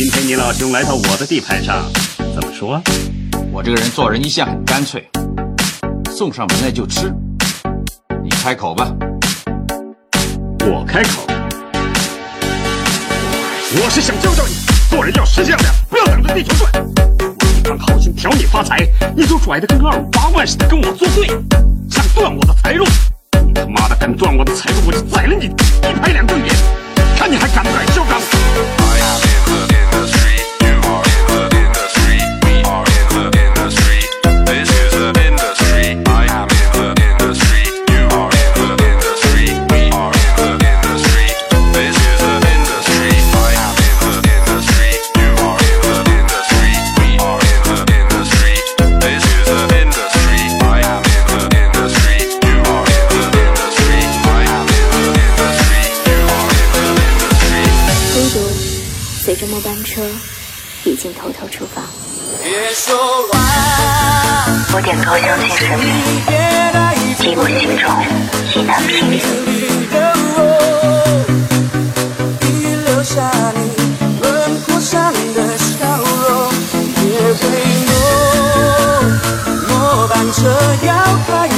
今天你老兄来到我的地盘上，怎么说？我这个人做人一向很干脆，送上门来就吃。你开口吧。我开口。我是想教教你，做人要识相点，不要等着地球转。我一番好心挑你发财，你就拽的跟二五八万似的跟我作对，想断我的财路。你他妈的敢断我的财路，我就宰了你，一拍两瞪眼，看你还敢不敢嚣张！我点头相信生命，给我心中意难平。车要开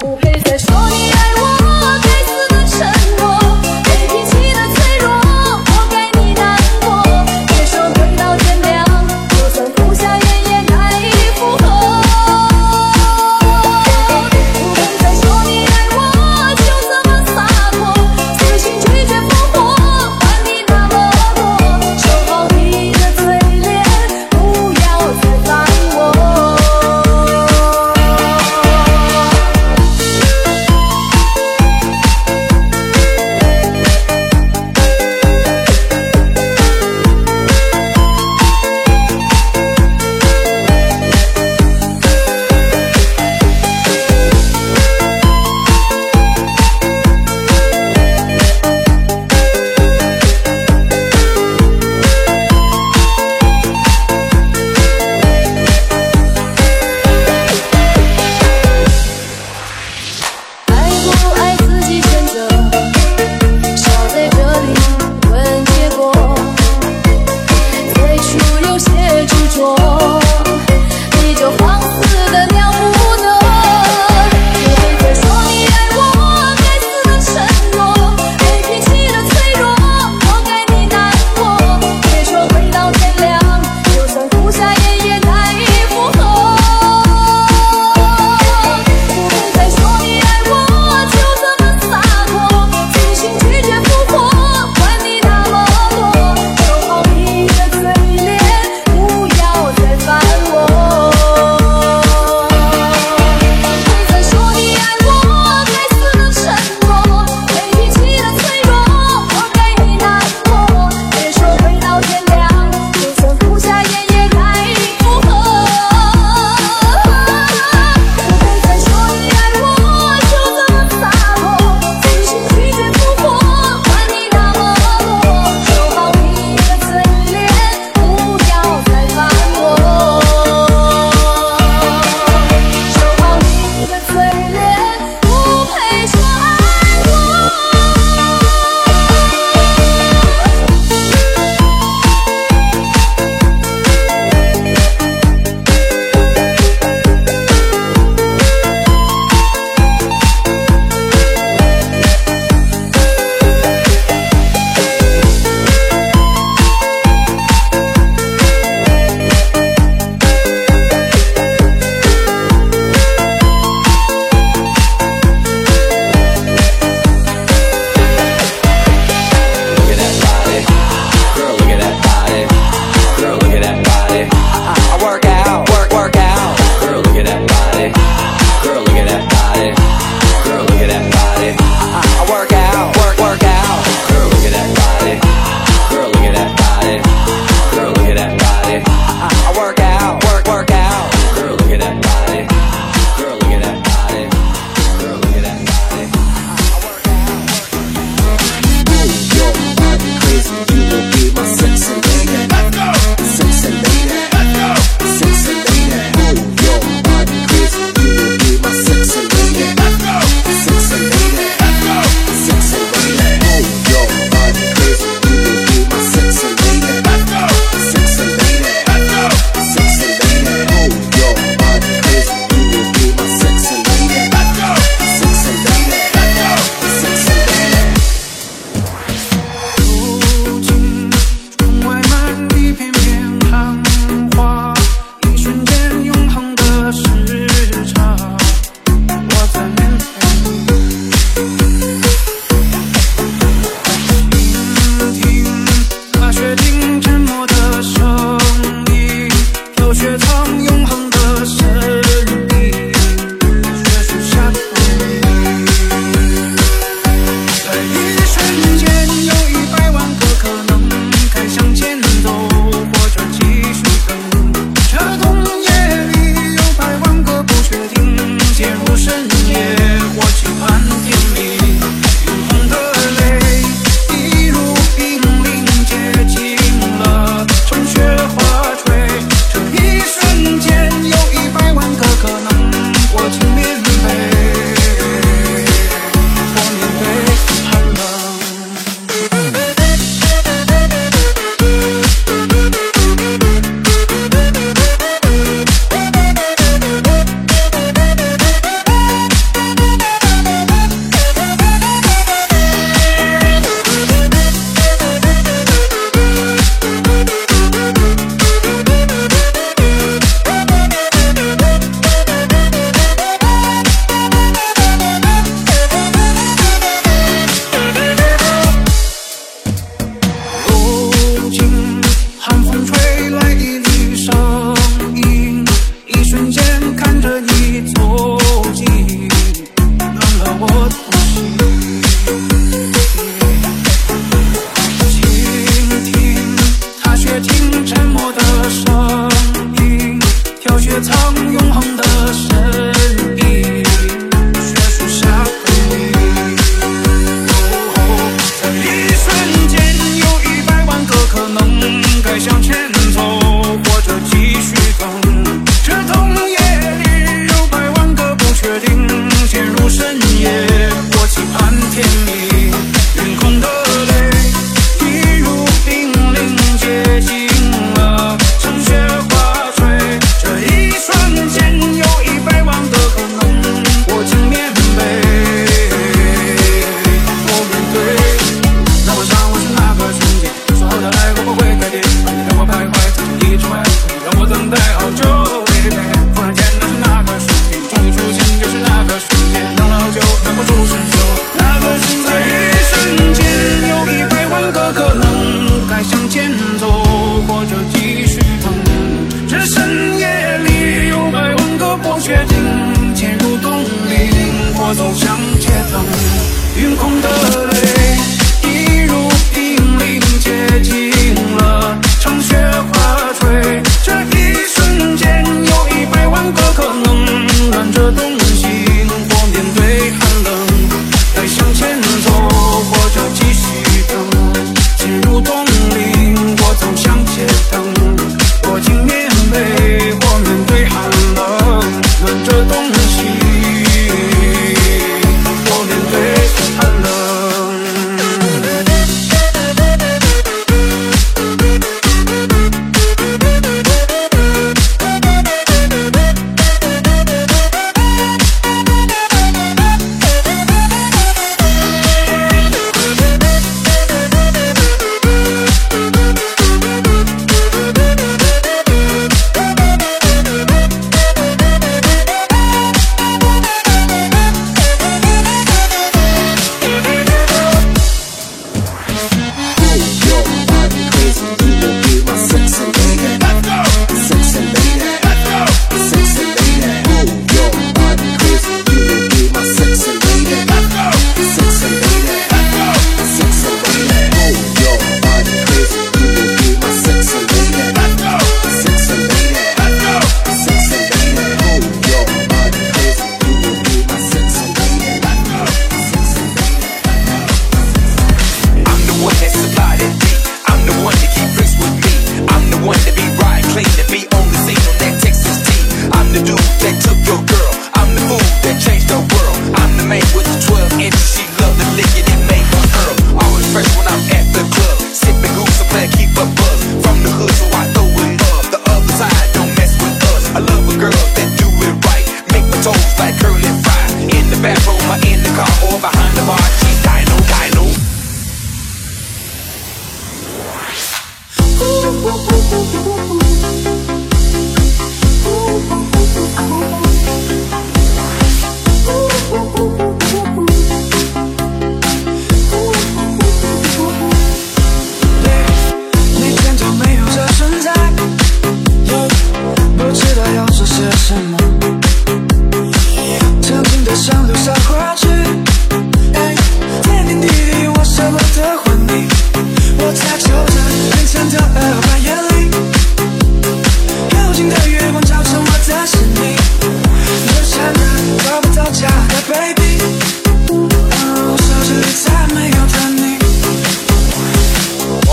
不配再说你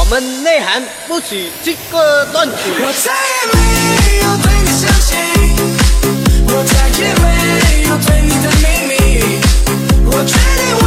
我们内涵不止这个段子我再也没有对你我再也没有对你的秘密。我定我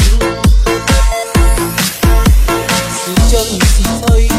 soy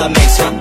that makes me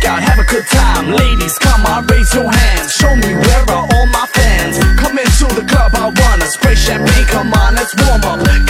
freak out, have a good time. Ladies, come on, raise your hands. Show me where are all my fans. Come into the club, I wanna spray champagne. Come on, let's warm up.